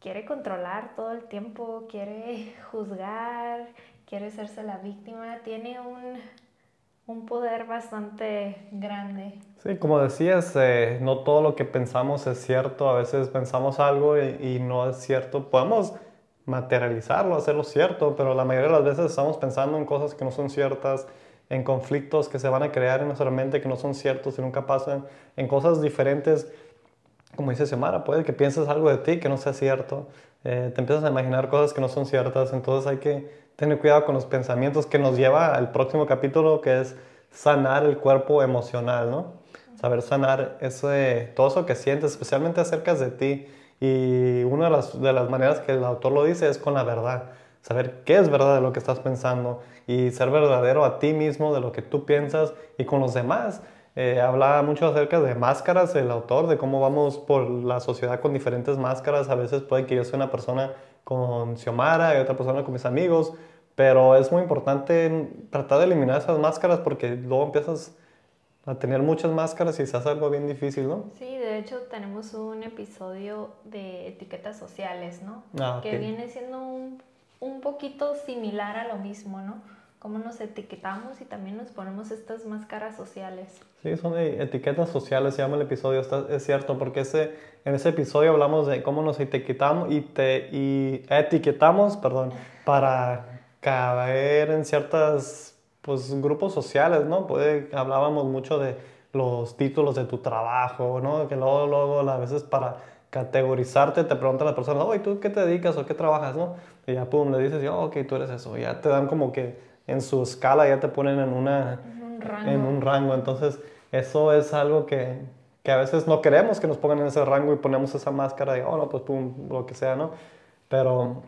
quiere controlar todo el tiempo, quiere juzgar, quiere hacerse la víctima, tiene un, un poder bastante grande. Sí, como decías, eh, no todo lo que pensamos es cierto, a veces pensamos algo y, y no es cierto. Podemos materializarlo, hacerlo cierto, pero la mayoría de las veces estamos pensando en cosas que no son ciertas, en conflictos que se van a crear en nuestra mente que no son ciertos y nunca pasan, en cosas diferentes, como dice Xiomara, puede que pienses algo de ti que no sea cierto, eh, te empiezas a imaginar cosas que no son ciertas, entonces hay que tener cuidado con los pensamientos que nos lleva al próximo capítulo que es sanar el cuerpo emocional, ¿no? Saber sanar ese, todo eso que sientes, especialmente acerca de ti, y una de las, de las maneras que el autor lo dice es con la verdad. Saber qué es verdad de lo que estás pensando y ser verdadero a ti mismo de lo que tú piensas y con los demás. Eh, hablaba mucho acerca de máscaras el autor, de cómo vamos por la sociedad con diferentes máscaras. A veces puede que yo sea una persona con Xiomara y otra persona con mis amigos, pero es muy importante tratar de eliminar esas máscaras porque luego empiezas a tener muchas máscaras y se hace algo bien difícil, ¿no? Sí, de hecho tenemos un episodio de etiquetas sociales, ¿no? Ah, que viene siendo un, un, poquito similar a lo mismo, ¿no? Cómo nos etiquetamos y también nos ponemos estas máscaras sociales. Sí, son etiquetas sociales, se llama el episodio, está, es cierto, porque ese, en ese episodio hablamos de cómo nos etiquetamos y, te, y etiquetamos, perdón, para caer en ciertas pues, grupos sociales, ¿no? Hablábamos mucho de los títulos de tu trabajo, ¿no? Que luego, luego a veces para categorizarte te preguntan las personas, oye, ¿tú qué te dedicas o qué trabajas, no? Y ya, pum, le dices, oh, ok, tú eres eso. ya te dan como que en su escala ya te ponen en, una, un rango. en un rango. Entonces, eso es algo que, que a veces no queremos que nos pongan en ese rango y ponemos esa máscara de, oh, no, pues pum, lo que sea, ¿no? Pero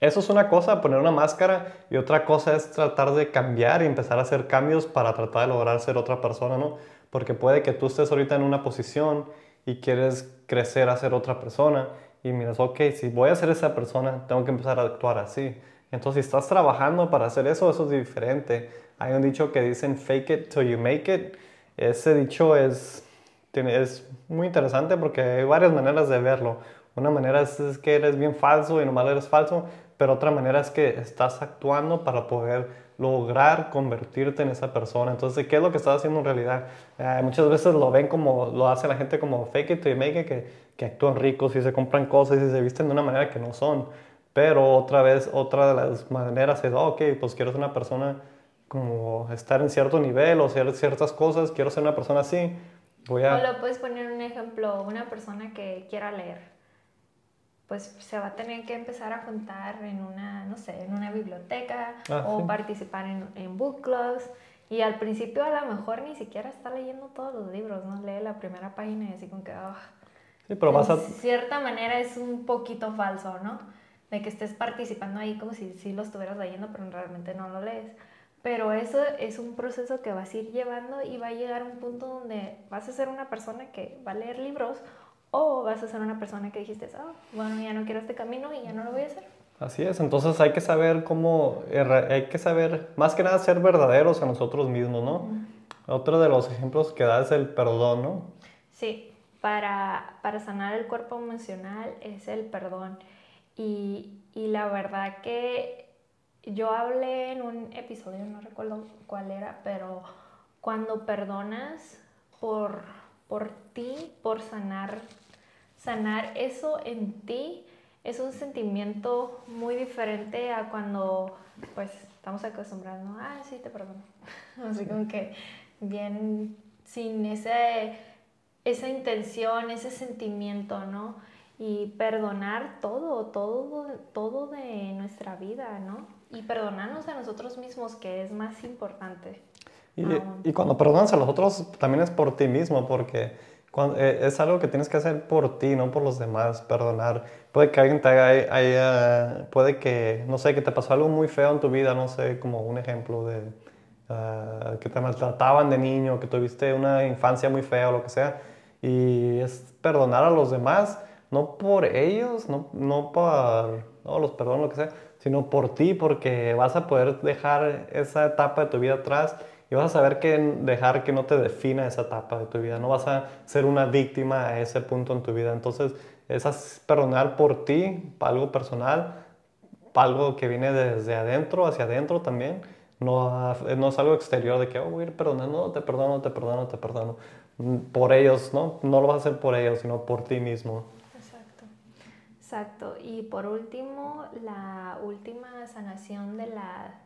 eso es una cosa, poner una máscara, y otra cosa es tratar de cambiar y empezar a hacer cambios para tratar de lograr ser otra persona, ¿no? Porque puede que tú estés ahorita en una posición y quieres crecer a ser otra persona y miras, ok, si voy a ser esa persona, tengo que empezar a actuar así. Entonces, si estás trabajando para hacer eso, eso es diferente. Hay un dicho que dicen fake it till you make it. Ese dicho es, es muy interesante porque hay varias maneras de verlo. Una manera es, es que eres bien falso y nomás eres falso, pero otra manera es que estás actuando para poder lograr convertirte en esa persona. Entonces, ¿qué es lo que estás haciendo en realidad? Eh, muchas veces lo ven como, lo hace la gente como fake it to make it, que, que actúan ricos y se compran cosas y se visten de una manera que no son. Pero otra vez, otra de las maneras es, oh, ok, pues quiero ser una persona como estar en cierto nivel o hacer ciertas cosas, quiero ser una persona así. Voy a... O lo puedes poner un ejemplo, una persona que quiera leer pues se va a tener que empezar a juntar en una, no sé, en una biblioteca ah, o sí. participar en, en, book clubs Y al principio a lo mejor ni siquiera está leyendo todos los libros, ¿no? Lee la primera página y así como que, ah, Sí, pero vas a... de cierta manera es un poquito falso, ¿no? De que estés participando ahí como si sí lo estuvieras leyendo, pero realmente no lo lees. Pero eso es un proceso que vas a ir llevando y va a llegar a un punto donde vas a ser una persona que va a leer libros o vas a ser una persona que dijiste, ah, bueno, ya no quiero este camino y ya no lo voy a hacer. Así es, entonces hay que saber cómo, hay que saber, más que nada, ser verdaderos a nosotros mismos, ¿no? Otro de los ejemplos que da es el perdón, ¿no? Sí, para, para sanar el cuerpo emocional es el perdón. Y, y la verdad que yo hablé en un episodio, no recuerdo cuál era, pero cuando perdonas por, por ti, por sanar, sanar eso en ti, es un sentimiento muy diferente a cuando pues estamos acostumbrados, ¿no? Ah, sí, te perdono. Así como que bien sin ese, esa intención, ese sentimiento, ¿no? Y perdonar todo, todo, todo de nuestra vida, ¿no? Y perdonarnos a nosotros mismos, que es más importante. Y, y cuando perdonas a los otros, también es por ti mismo, porque eh, es algo que tienes que hacer por ti, no por los demás, perdonar. Puede que alguien te haga, puede que, no sé, que te pasó algo muy feo en tu vida, no sé, como un ejemplo de ah, que te maltrataban de niño, que tuviste una infancia muy fea o lo que sea. Y es perdonar a los demás, no por ellos, no, no por, no, los perdono, lo que sea, sino por ti, porque vas a poder dejar esa etapa de tu vida atrás y vas a saber que dejar que no te defina esa etapa de tu vida, no vas a ser una víctima a ese punto en tu vida. Entonces, es perdonar por ti, para algo personal, para algo que viene desde adentro hacia adentro también. No, no es algo exterior de que oh, voy a ir perdonando, te perdono, te perdono, te perdono. Por ellos, ¿no? No lo vas a hacer por ellos, sino por ti mismo. Exacto. Exacto. Y por último, la última sanación de la,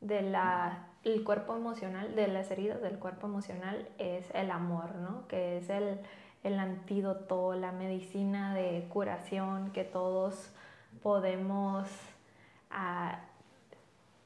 de la el cuerpo emocional, de las heridas del cuerpo emocional, es el amor, ¿no? Que es el, el antídoto, la medicina de curación que todos podemos ah,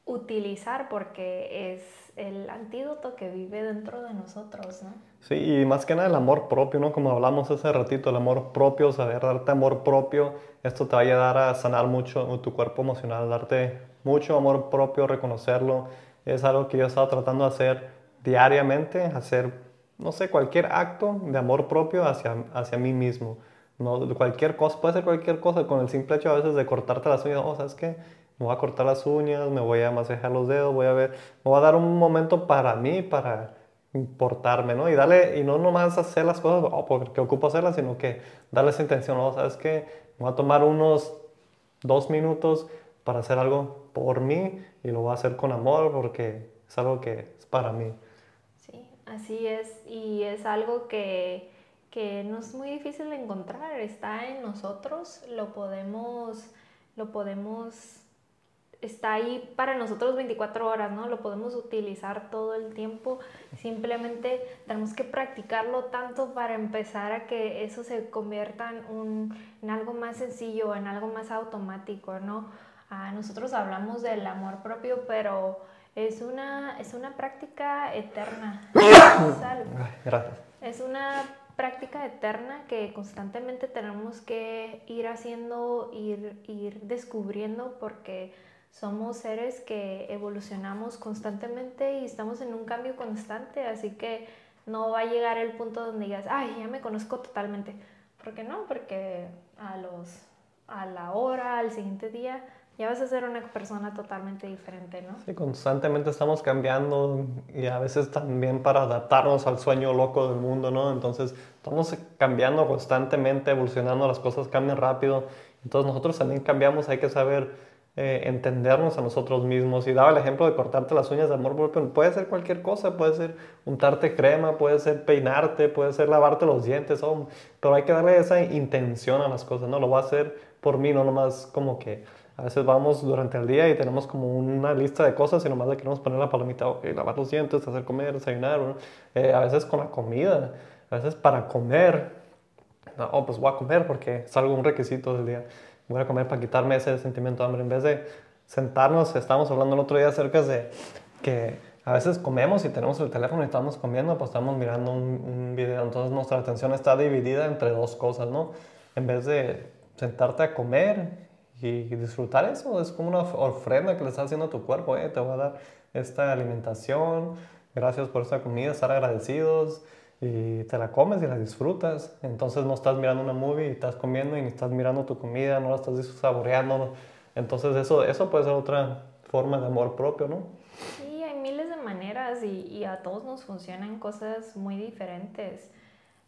utilizar porque es el antídoto que vive dentro de nosotros, ¿no? Sí, y más que nada el amor propio, ¿no? Como hablamos hace ratito, el amor propio, saber darte amor propio, esto te va a ayudar a sanar mucho tu cuerpo emocional, darte mucho amor propio, reconocerlo, es algo que yo he estado tratando de hacer diariamente, hacer, no sé, cualquier acto de amor propio hacia, hacia mí mismo. No, cualquier cosa, puede ser cualquier cosa, con el simple hecho a veces de cortarte las uñas, oh, ¿sabes qué? Me voy a cortar las uñas, me voy a masajear los dedos, voy a ver, me voy a dar un momento para mí, para importarme, ¿no? Y darle, y no nomás hacer las cosas oh, porque ocupo hacerlas, sino que darle esa intención, oh, ¿sabes qué? Me voy a tomar unos dos minutos para hacer algo por mí y lo voy a hacer con amor porque es algo que es para mí. Sí, así es. Y es algo que, que no es muy difícil de encontrar. Está en nosotros, lo podemos, lo podemos, está ahí para nosotros 24 horas, ¿no? Lo podemos utilizar todo el tiempo. Simplemente tenemos que practicarlo tanto para empezar a que eso se convierta en, un, en algo más sencillo, en algo más automático, ¿no? Nosotros hablamos del amor propio, pero es una, es una práctica eterna. Gracias. Es una práctica eterna que constantemente tenemos que ir haciendo, ir, ir descubriendo porque somos seres que evolucionamos constantemente y estamos en un cambio constante, así que no va a llegar el punto donde digas, ay, ya me conozco totalmente. ¿Por qué no? Porque a, los, a la hora, al siguiente día, ya vas a ser una persona totalmente diferente, ¿no? Sí, constantemente estamos cambiando y a veces también para adaptarnos al sueño loco del mundo, ¿no? Entonces estamos cambiando constantemente, evolucionando, las cosas cambian rápido. Entonces nosotros también cambiamos, hay que saber eh, entendernos a nosotros mismos. Y daba el ejemplo de cortarte las uñas de amor propio. Puede ser cualquier cosa, puede ser untarte crema, puede ser peinarte, puede ser lavarte los dientes, oh, pero hay que darle esa intención a las cosas, ¿no? Lo voy a hacer por mí, no nomás como que a veces vamos durante el día y tenemos como una lista de cosas y nomás le queremos poner la palomita, ok, lavar los dientes, hacer comer, desayunar. Eh, a veces con la comida, a veces para comer. No, pues voy a comer porque es algo, un requisito del día. Voy a comer para quitarme ese sentimiento de hambre. En vez de sentarnos, estábamos hablando el otro día acerca de que a veces comemos y tenemos el teléfono y estamos comiendo, pues estamos mirando un, un video, entonces nuestra atención está dividida entre dos cosas, ¿no? En vez de sentarte a comer y disfrutar eso, es como una ofrenda que le estás haciendo a tu cuerpo, ¿eh? te voy a dar esta alimentación, gracias por esta comida, estar agradecidos y te la comes y la disfrutas. Entonces no estás mirando una movie y estás comiendo y ni estás mirando tu comida, no la estás saboreando. Entonces eso, eso puede ser otra forma de amor propio, ¿no? Sí, hay miles de maneras y, y a todos nos funcionan cosas muy diferentes.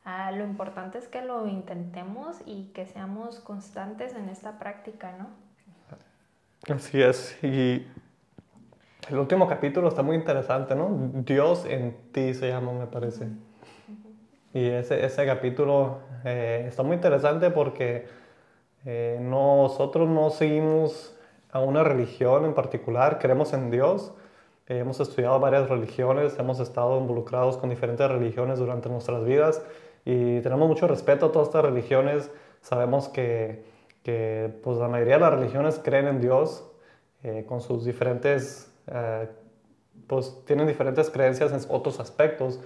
Ah, lo importante es que lo intentemos y que seamos constantes en esta práctica, ¿no? Así es. Y el último capítulo está muy interesante, ¿no? Dios en ti se llama, me parece. Y ese, ese capítulo eh, está muy interesante porque eh, nosotros no seguimos a una religión en particular, creemos en Dios. Eh, hemos estudiado varias religiones, hemos estado involucrados con diferentes religiones durante nuestras vidas y tenemos mucho respeto a todas estas religiones. Sabemos que, que pues, la mayoría de las religiones creen en Dios con sus diferentes, pues tienen diferentes creencias en otros aspectos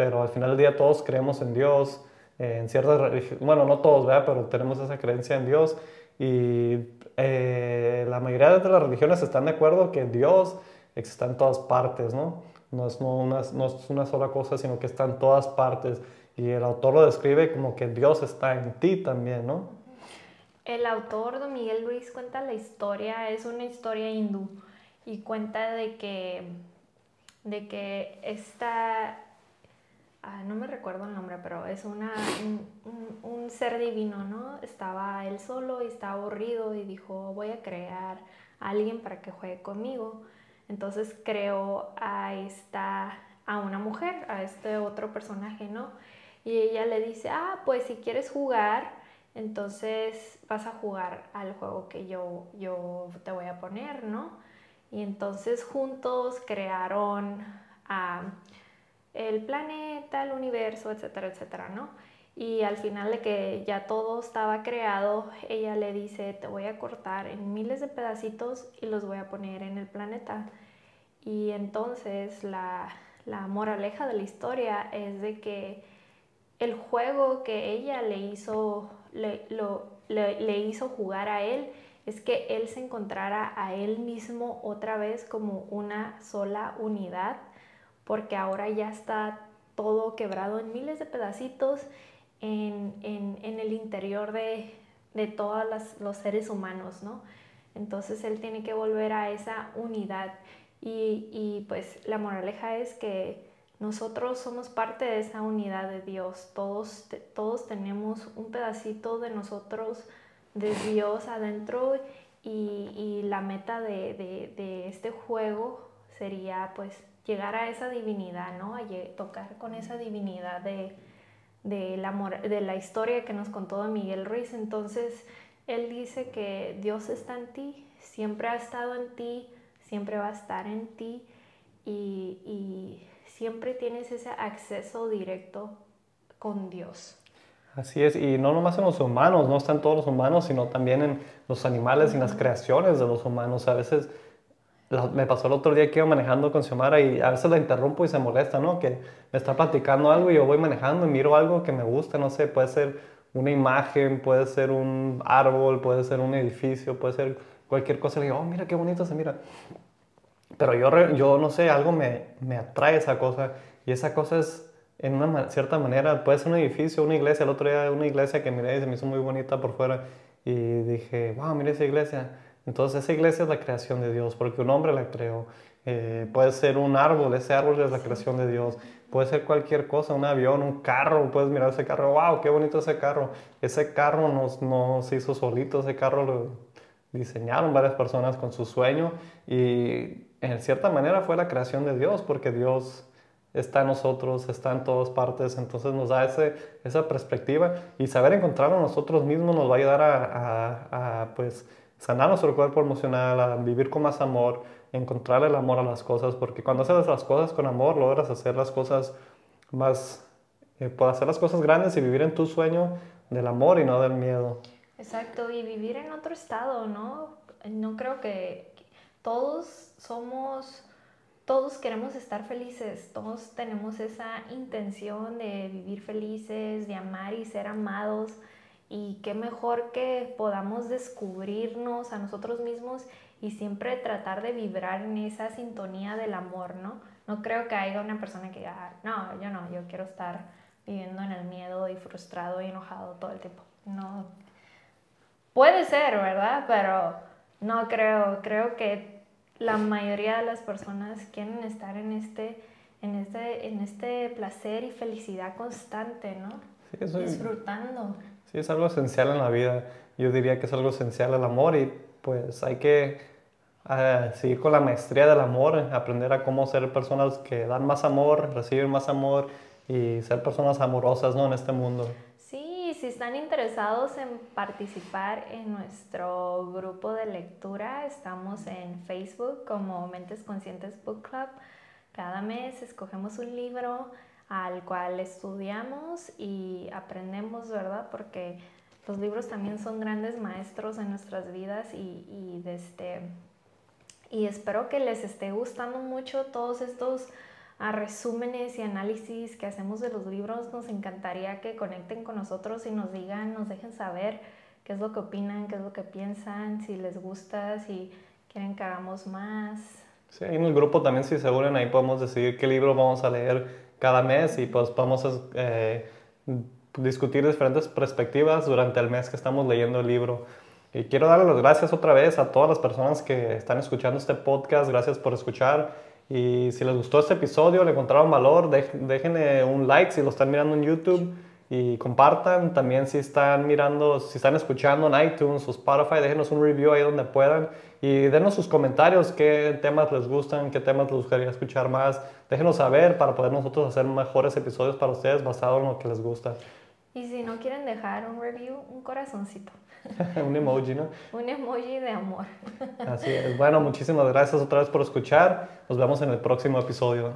pero al final del día todos creemos en Dios, en ciertas religiones, bueno, no todos, ¿verdad? Pero tenemos esa creencia en Dios y eh, la mayoría de las religiones están de acuerdo que Dios está en todas partes, ¿no? No es, no, una, no es una sola cosa, sino que está en todas partes. Y el autor lo describe como que Dios está en ti también, ¿no? El autor, don Miguel Luis, cuenta la historia, es una historia hindú, y cuenta de que, de que esta, Ah, no me recuerdo el nombre, pero es una, un, ser divino, ¿no? Estaba él solo y estaba aburrido y dijo, voy a crear a alguien para que juegue conmigo. Entonces creó a esta, a una mujer, a este otro personaje, ¿no? Y ella le dice, ah, pues si quieres jugar, entonces vas a jugar al juego que yo, yo te voy a poner, ¿no? Y entonces juntos crearon el planeta, el universo, etcétera, etcétera, ¿no? Y al final de que ya todo estaba creado, ella le dice, te voy a cortar en miles de pedacitos y los voy a poner en el planeta. Y entonces la, la moraleja de la historia es de que el juego que ella le hizo, le, le hizo jugar a él es que él se encontrara a él mismo otra vez como una sola unidad porque ahora ya está todo quebrado en miles de pedacitos en, el interior de, todos los seres humanos, ¿no? Entonces él tiene que volver a esa unidad y, pues la moraleja es que nosotros somos parte de esa unidad de Dios, todos, todos tenemos un pedacito de nosotros, de Dios adentro y, la meta de, de este juego sería pues llegar a esa divinidad, ¿no? Tocar con esa divinidad de, de, la, de la historia que nos contó Miguel Ruiz. Entonces, él dice que Dios está en ti, siempre ha estado en ti, siempre va a estar en ti y, y siempre tienes ese acceso directo con Dios. Así es, y no nomás en los humanos, no están todos los humanos, sino también en los animales y en las creaciones de los humanos. A veces me pasó el otro día que iba manejando con Xiomara y a veces la interrumpo y se molesta, ¿no? Que me está platicando algo y yo voy manejando y miro algo que me gusta, no sé, puede ser una imagen, puede ser un árbol, puede ser un edificio, puede ser cualquier cosa. Y digo, oh, mira qué bonito se mira. Pero yo, yo no sé, algo me, me atrae esa cosa y esa cosa es, en una cierta manera, puede ser un edificio, una iglesia. El otro día una iglesia que miré y se me hizo muy bonita por fuera y dije, wow, mira esa iglesia entonces esa iglesia es la creación de Dios, porque un hombre la creó. Eh, puede ser un árbol, ese árbol es la creación de Dios. Puede ser cualquier cosa, un avión, un carro, puedes mirar ese carro, wow, qué bonito ese carro. Ese carro no, no se hizo solito, ese carro lo diseñaron varias personas con su sueño y en cierta manera fue la creación de Dios, porque Dios está en nosotros, está en todas partes, entonces nos da ese, esa perspectiva y saber encontrarlo nosotros mismos nos va a ayudar a, a, a pues, sanar nuestro cuerpo emocional, a vivir con más amor, encontrar el amor a las cosas, porque cuando haces las cosas con amor, logras hacer las cosas más, eh, puedes hacer las cosas grandes y vivir en tu sueño del amor y no del miedo. Exacto, y vivir en otro estado, ¿no? No creo que todos somos todos queremos estar felices, todos tenemos esa intención de vivir felices, de amar y ser amados. Y qué mejor que podamos descubrirnos a nosotros mismos y siempre tratar de vibrar en esa sintonía del amor, ¿no? No creo que haya una persona que diga, no, yo no, yo quiero estar viviendo en el miedo y frustrado y enojado todo el tiempo. No. Puede ser, ¿verdad? Pero no creo, creo que la mayoría de las personas quieren estar en este, en este, en este placer y felicidad constante, ¿no? Sí, Disfrutando. Sí, es algo esencial en la vida. Yo diría que es algo esencial el amor y pues hay que uh, seguir con la maestría del amor, aprender a cómo ser personas que dan más amor, recibir más amor y ser personas amorosas ¿no? en este mundo si están interesados en participar en nuestro grupo de lectura, estamos en Facebook como Mentes Conscientes Book Club. Cada mes escogemos un libro al cual estudiamos y aprendemos, ¿verdad? Porque los libros también son grandes maestros en nuestras vidas y, y, este, y espero que les esté gustando mucho todos estos a resúmenes y análisis que hacemos de los libros, nos encantaría que conecten con nosotros y nos digan, nos dejen saber qué es lo que opinan, qué es lo que piensan, si les gusta, si quieren que hagamos más. Sí, en el grupo también si se unen ahí podemos decidir qué libro vamos a leer cada mes y pues vamos a eh, discutir diferentes perspectivas durante el mes que estamos leyendo el libro. Y quiero darle las gracias otra vez a todas las personas que están escuchando este podcast. Gracias por escuchar. Y si les gustó este episodio, le encontraron valor, déjenle un like si lo están mirando en YouTube y compartan. También si están mirando, si están escuchando en iTunes o Spotify, déjenos un review ahí donde puedan y denos sus comentarios, qué temas les gustan, qué temas les gustaría escuchar más. Déjenos saber para poder nosotros hacer mejores episodios para ustedes basados en lo que les gusta. Y si no quieren dejar un review, un corazoncito. un emoji, ¿no? Un emoji de amor. Así es. Bueno, muchísimas gracias otra vez por escuchar. Nos vemos en el próximo episodio.